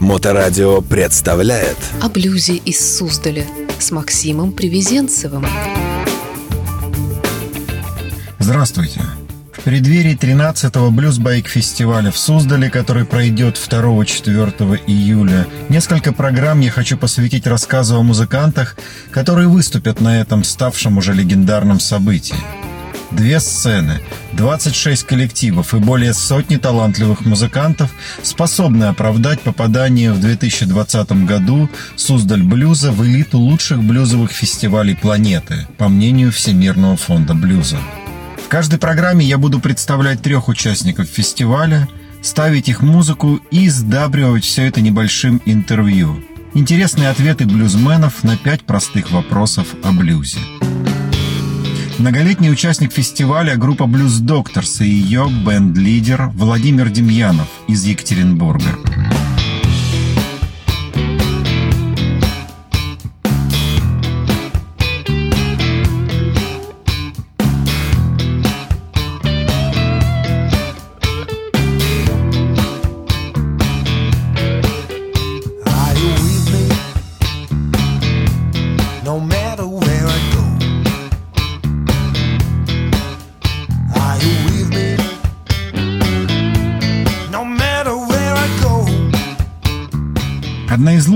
Моторадио представляет О блюзе из Суздаля с Максимом Привезенцевым. Здравствуйте! В преддверии 13-го блюзбайк-фестиваля в Суздале, который пройдет 2-4 июля, несколько программ я хочу посвятить рассказу о музыкантах, которые выступят на этом ставшем уже легендарном событии. Две сцены, 26 коллективов и более сотни талантливых музыкантов способны оправдать попадание в 2020 году Суздаль блюза в элиту лучших блюзовых фестивалей планеты, по мнению Всемирного фонда блюза. В каждой программе я буду представлять трех участников фестиваля, ставить их музыку и сдабривать все это небольшим интервью. Интересные ответы блюзменов на пять простых вопросов о блюзе. Многолетний участник фестиваля группа Blues Doctors и ее бенд-лидер Владимир Демьянов из Екатеринбурга.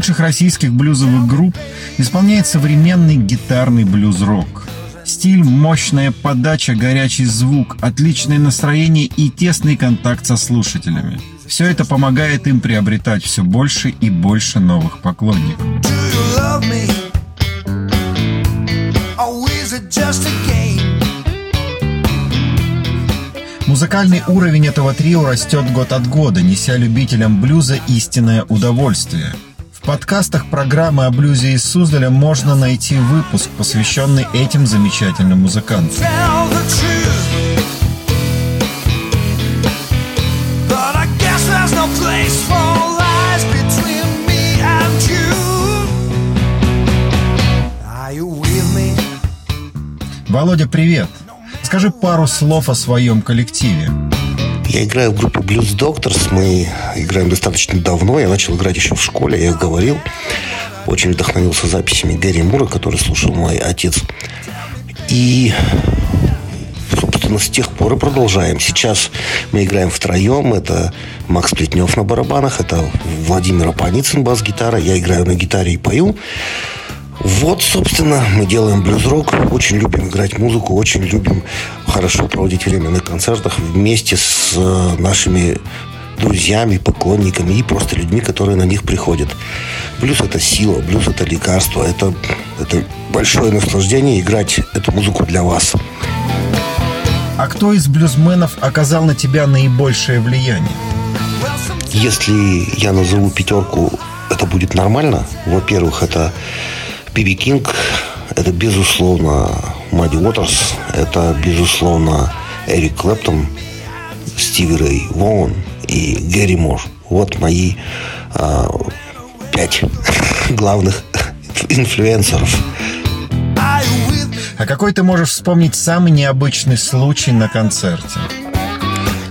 Лучших российских блюзовых групп исполняет современный гитарный блюз-рок. Стиль, мощная подача, горячий звук, отличное настроение и тесный контакт со слушателями. Все это помогает им приобретать все больше и больше новых поклонников. Музыкальный уровень этого трио растет год от года, неся любителям блюза истинное удовольствие. В подкастах программы о блюзе из Суздаля можно найти выпуск, посвященный этим замечательным музыкантам. Володя, привет! Скажи пару слов о своем коллективе. Я играю в группе Blues Doctors. Мы играем достаточно давно. Я начал играть еще в школе, я говорил. Очень вдохновился записями Гэри Мура, который слушал мой отец. И, собственно, с тех пор и продолжаем. Сейчас мы играем втроем. Это Макс Плетнев на барабанах, это Владимир Апаницын бас-гитара. Я играю на гитаре и пою. Вот, собственно, мы делаем блюз-рок, очень любим играть музыку, очень любим хорошо проводить время на концертах вместе с э, нашими друзьями, поклонниками и просто людьми, которые на них приходят. Блюз – это сила, блюз – это лекарство, это, это большое наслаждение играть эту музыку для вас. А кто из блюзменов оказал на тебя наибольшее влияние? Если я назову пятерку, это будет нормально. Во-первых, это Биби Кинг, это, безусловно, Мадди Уотерс, это, безусловно, Эрик Клэптон, Стиви Рэй Воун и Гэри Мор. Вот мои а, пять главных инфлюенсеров. А какой ты можешь вспомнить самый необычный случай на концерте?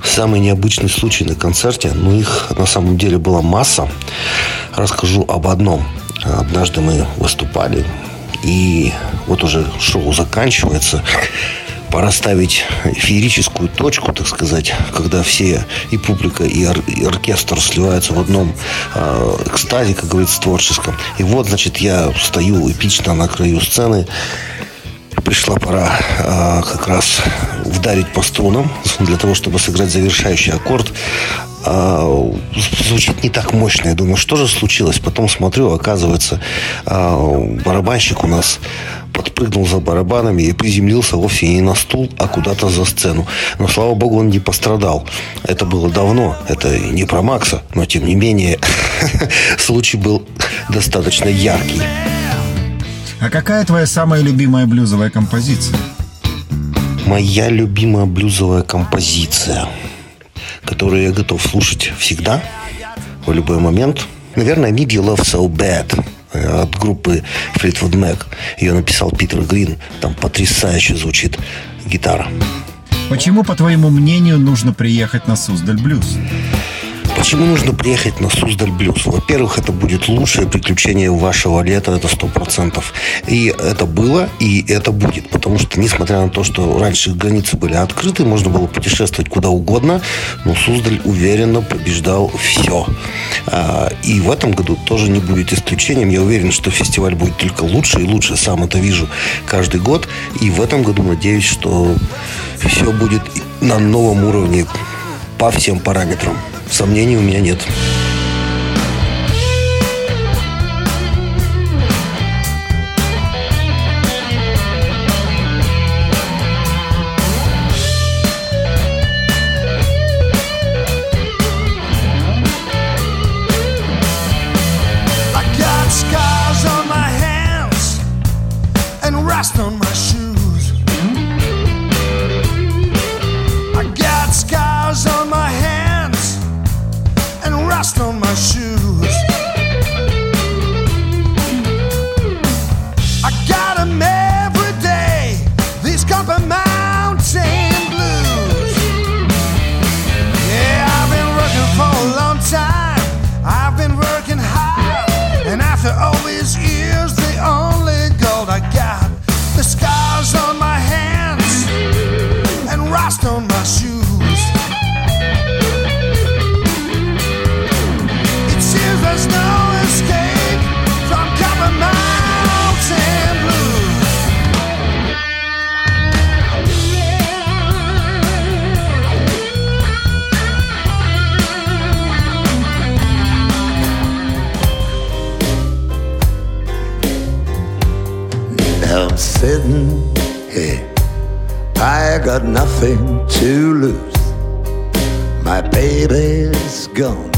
Самый необычный случай на концерте, ну их на самом деле была масса. Расскажу об одном. Однажды мы выступали, и вот уже шоу заканчивается. Пора ставить феерическую точку, так сказать, когда все и публика, и, ор- и оркестр сливаются в одном э, экстазе, как говорится, творческом. И вот, значит, я стою эпично на краю сцены, пришла пора а, как раз вдарить по струнам для того, чтобы сыграть завершающий аккорд. А, звучит не так мощно. Я думаю, что же случилось? Потом смотрю, оказывается, а, барабанщик у нас подпрыгнул за барабанами и приземлился вовсе не на стул, а куда-то за сцену. Но, слава богу, он не пострадал. Это было давно. Это не про Макса, но, тем не менее, случай был достаточно яркий. А какая твоя самая любимая блюзовая композиция? Моя любимая блюзовая композиция, которую я готов слушать всегда, в любой момент. Наверное, Need You Love So Bad э, от группы Fleetwood Mac. Ее написал Питер Грин. Там потрясающе звучит гитара. Почему, по твоему мнению, нужно приехать на Суздаль Блюз? Почему нужно приехать на Суздаль Блюз? Во-первых, это будет лучшее приключение вашего лета, это сто процентов. И это было, и это будет. Потому что, несмотря на то, что раньше границы были открыты, можно было путешествовать куда угодно, но Суздаль уверенно побеждал все. А, и в этом году тоже не будет исключением. Я уверен, что фестиваль будет только лучше и лучше. Сам это вижу каждый год. И в этом году надеюсь, что все будет на новом уровне по всем параметрам. Сомнений у меня нет. Here. I got nothing to lose. My baby's gone.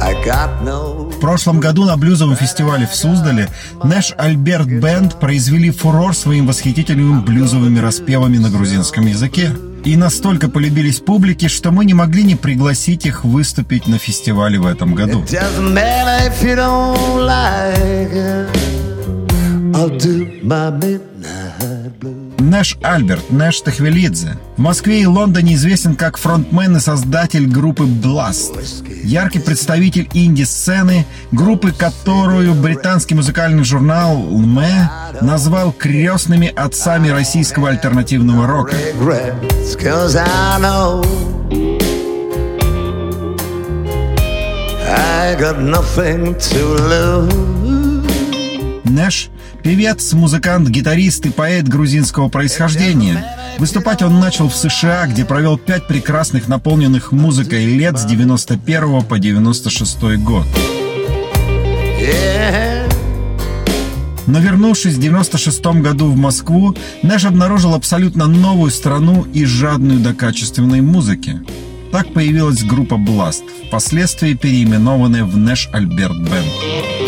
I got no. В прошлом году на блюзовом фестивале в Суздале Нэш Альберт Бенд произвели фурор своим восхитительными блюзовыми распевами на грузинском языке. И настолько полюбились публике, что мы не могли не пригласить их выступить на фестивале в этом году. It. Нэш Альберт, Нэш Тахвелидзе. В Москве и Лондоне известен как фронтмен и создатель группы Blast. Яркий представитель инди-сцены, группы, которую британский музыкальный журнал «ЛМЭ» назвал крестными отцами российского альтернативного рока. Regrets, cause I know I got nothing to lose. Нэш – певец, музыкант, гитарист и поэт грузинского происхождения. Выступать он начал в США, где провел пять прекрасных наполненных музыкой лет с 91 по 96 год. Но вернувшись в 96 году в Москву, Нэш обнаружил абсолютно новую страну и жадную до качественной музыки. Так появилась группа Blast, впоследствии переименованная в Нэш Альберт Бенд.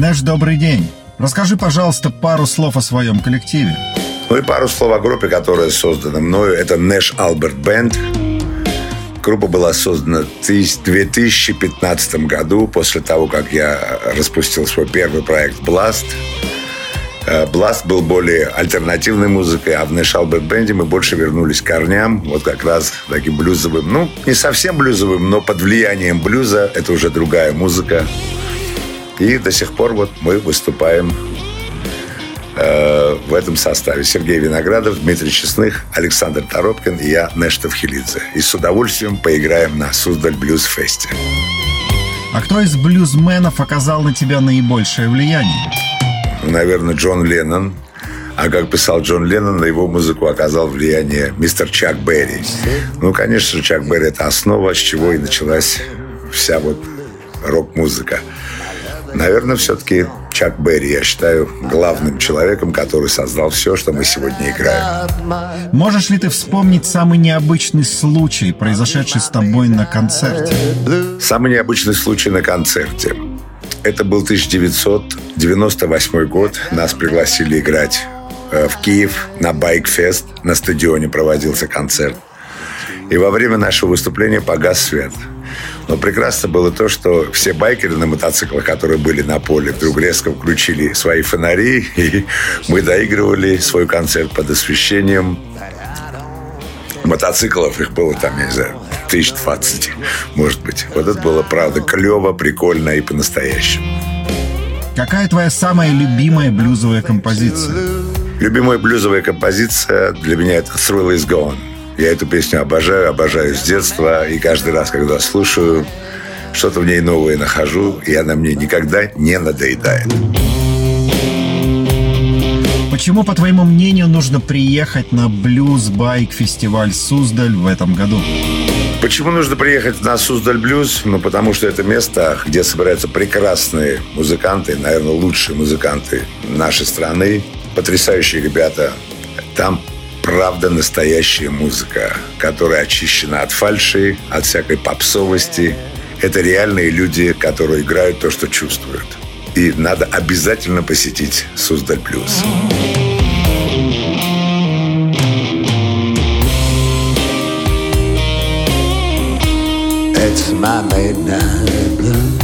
Нэш, добрый день. Расскажи, пожалуйста, пару слов о своем коллективе. Ну и пару слов о группе, которая создана мною. Это Нэш Алберт Бенд. Группа была создана в 2015 году, после того, как я распустил свой первый проект «Бласт». Э, «Бласт» был более альтернативной музыкой, а в Нэш Алберт Бенде мы больше вернулись к корням, вот как раз таким блюзовым. Ну, не совсем блюзовым, но под влиянием блюза. Это уже другая музыка. И до сих пор вот мы выступаем э, в этом составе. Сергей Виноградов, Дмитрий Честных, Александр Торопкин и я, Нештов Хилидзе. И с удовольствием поиграем на Суздаль Блюз Фесте. А кто из блюзменов оказал на тебя наибольшее влияние? Наверное, Джон Леннон. А как писал Джон Леннон, на его музыку оказал влияние мистер Чак Берри. Ну, конечно Чак Берри – это основа, с чего и началась вся вот рок-музыка. Наверное, все-таки Чак Берри, я считаю, главным человеком, который создал все, что мы сегодня играем. Можешь ли ты вспомнить самый необычный случай, произошедший с тобой на концерте? Самый необычный случай на концерте. Это был 1998 год. Нас пригласили играть э, в Киев на Байкфест. На стадионе проводился концерт. И во время нашего выступления погас свет. Но прекрасно было то, что все байкеры на мотоциклах, которые были на поле, вдруг резко включили свои фонари, и мы доигрывали свой концерт под освещением мотоциклов. Их было там, я не знаю, тысяч двадцать, может быть. Вот это было, правда, клево, прикольно и по-настоящему. Какая твоя самая любимая блюзовая композиция? Любимая блюзовая композиция для меня это «Thrill is Gone». Я эту песню обожаю, обожаю с детства. И каждый раз, когда слушаю, что-то в ней новое нахожу, и она мне никогда не надоедает. Почему, по твоему мнению, нужно приехать на блюз-байк-фестиваль Суздаль в этом году? Почему нужно приехать на Суздаль Блюз? Ну, потому что это место, где собираются прекрасные музыканты, наверное, лучшие музыканты нашей страны, потрясающие ребята. Там правда настоящая музыка, которая очищена от фальши, от всякой попсовости. Это реальные люди, которые играют то, что чувствуют. И надо обязательно посетить Суздаль Плюс. It's my midnight blue.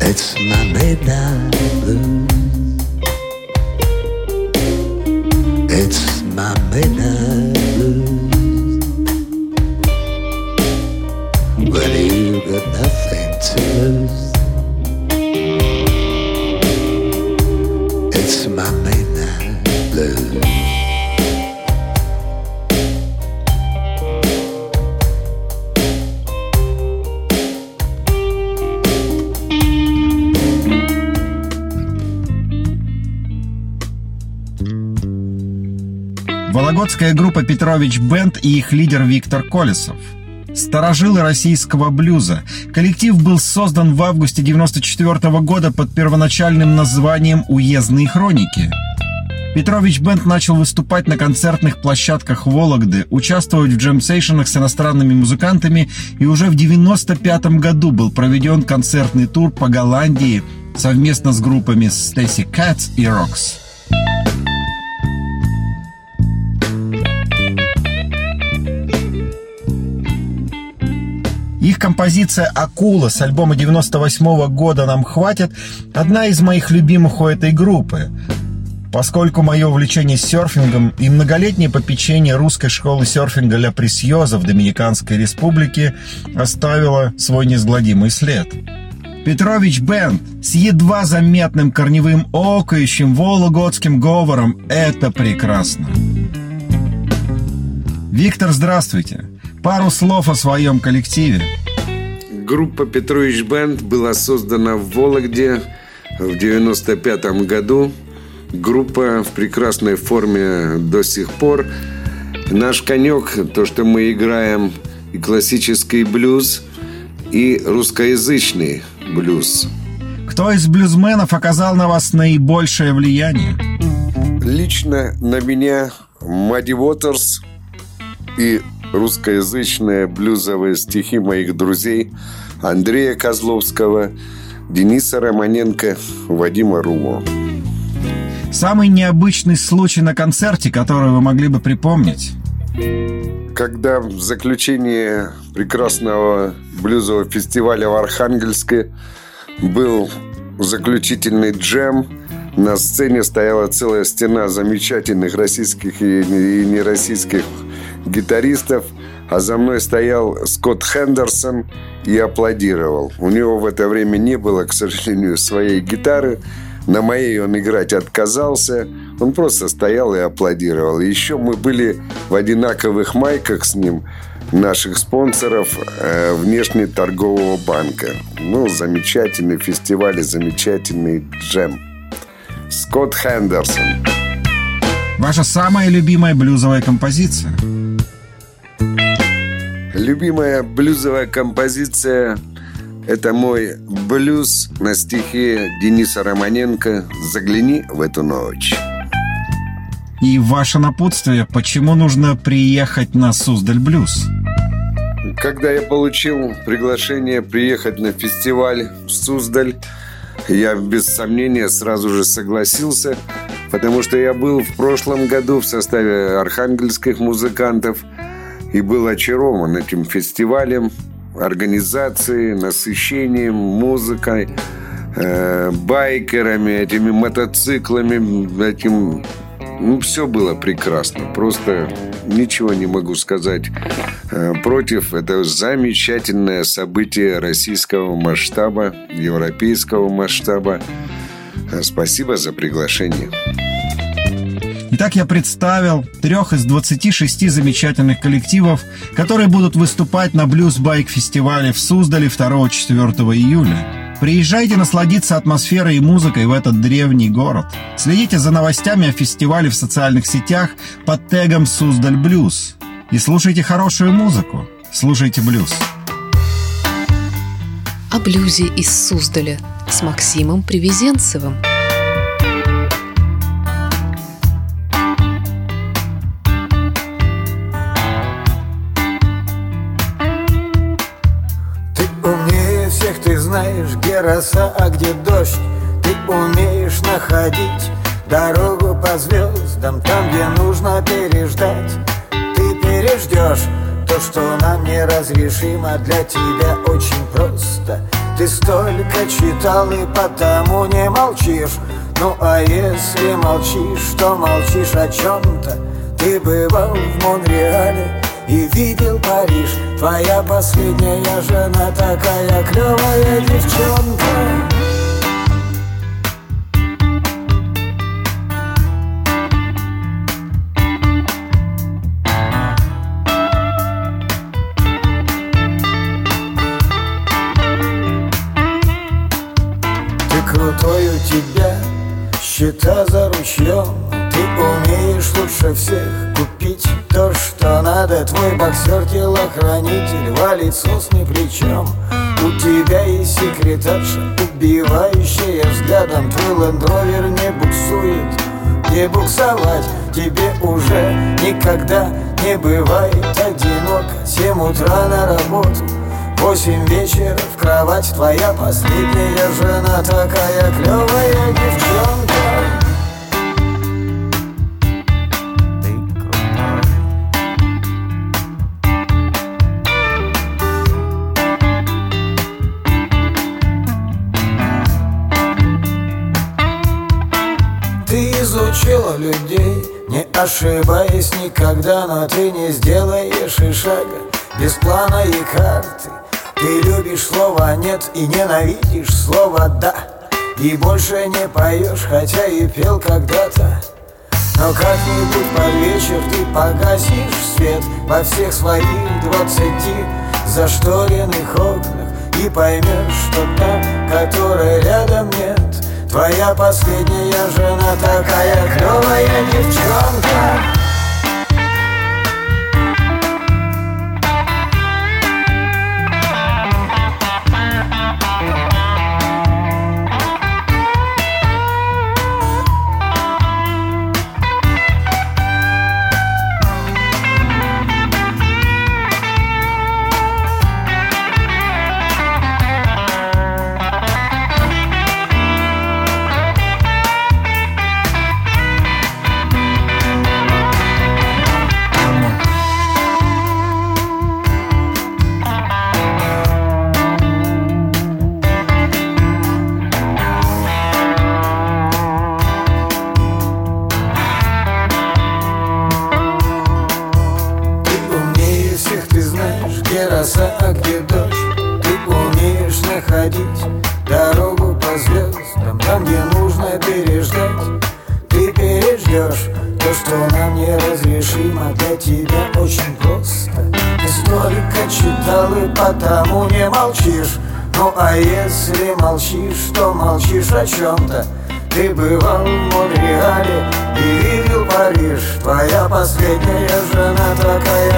It's my midnight blue. Вологодская группа Петрович Бенд и их лидер Виктор Колесов. Старожилы российского блюза. Коллектив был создан в августе 94 года под первоначальным названием «Уездные хроники». Петрович Бенд начал выступать на концертных площадках Вологды, участвовать в джемсейшенах с иностранными музыкантами и уже в 95 году был проведен концертный тур по Голландии совместно с группами Stacy Cats и Rocks. Их композиция «Акула» с альбома 98 года «Нам хватит» одна из моих любимых у этой группы. Поскольку мое увлечение серфингом и многолетнее попечение русской школы серфинга «Ля Пресьоза» в Доминиканской республике оставило свой неизгладимый след. Петрович Бенд с едва заметным корневым окающим вологодским говором – это прекрасно. Виктор, здравствуйте. Пару слов о своем коллективе. Группа Петрович Бенд была создана в Вологде в 95 году. Группа в прекрасной форме до сих пор. Наш конек, то, что мы играем и классический блюз, и русскоязычный блюз. Кто из блюзменов оказал на вас наибольшее влияние? Лично на меня Мадди Уотерс и русскоязычные блюзовые стихи моих друзей Андрея Козловского, Дениса Романенко, Вадима Руло. Самый необычный случай на концерте, который вы могли бы припомнить? Когда в заключении прекрасного блюзового фестиваля в Архангельске был заключительный джем, на сцене стояла целая стена замечательных российских и нероссийских гитаристов, а за мной стоял Скотт Хендерсон и аплодировал. У него в это время не было, к сожалению, своей гитары. На моей он играть отказался. Он просто стоял и аплодировал. Еще мы были в одинаковых майках с ним наших спонсоров э, внешнеторгового банка. Ну, замечательный фестиваль и замечательный джем. Скотт Хендерсон. Ваша самая любимая блюзовая композиция? Любимая блюзовая композиция – это мой блюз на стихе Дениса Романенко «Загляни в эту ночь». И ваше напутствие, почему нужно приехать на Суздаль Блюз? Когда я получил приглашение приехать на фестиваль в Суздаль, я без сомнения сразу же согласился, потому что я был в прошлом году в составе архангельских музыкантов. И был очарован этим фестивалем, организацией, насыщением, музыкой, э, байкерами, этими мотоциклами, этим... Ну, все было прекрасно. Просто ничего не могу сказать э, против. Это замечательное событие российского масштаба, европейского масштаба. Спасибо за приглашение. Итак, я представил трех из 26 замечательных коллективов, которые будут выступать на Blues Bike фестивале в Суздале 2-4 июля. Приезжайте насладиться атмосферой и музыкой в этот древний город. Следите за новостями о фестивале в социальных сетях под тегом «Суздаль Блюз». И слушайте хорошую музыку. Слушайте блюз. О блюзе из Суздаля с Максимом Привезенцевым. Роса, а где дождь? Ты умеешь находить дорогу по звездам Там, где нужно переждать. Ты переждешь то, что нам неразрешимо. Для тебя очень просто. Ты столько читал и потому не молчишь. Ну а если молчишь, то молчишь о чем-то Ты бывал в Монреале и видел Париж. Твоя последняя жена такая клевая девчонка. Крутой у тебя, счета за ручьем. Ты умеешь лучше всех купить то, что надо Твой боксер, телохранитель, валит сосны плечом. У тебя есть секретарша, убивающая взглядом Твой лендровер не буксует, не буксовать Тебе уже никогда не бывает. Одиноко Семь утра на работу, восемь вечера в кровать Твоя последняя жена такая клевая девчонка изучила людей. Не ошибаясь никогда Но ты не сделаешь и шага Без плана и карты. Ты любишь слово «нет» и ненавидишь слово «да» И больше не поешь, хотя и пел когда-то. Но как-нибудь под вечер ты погасишь свет Во всех своих двадцати зашторенных окнах И поймешь, что та, которая рядом нет Твоя последняя жена такая клевая девчонка молчишь, то молчишь о чем-то ты бывал в Монреале и видел Париж. Твоя последняя жена такая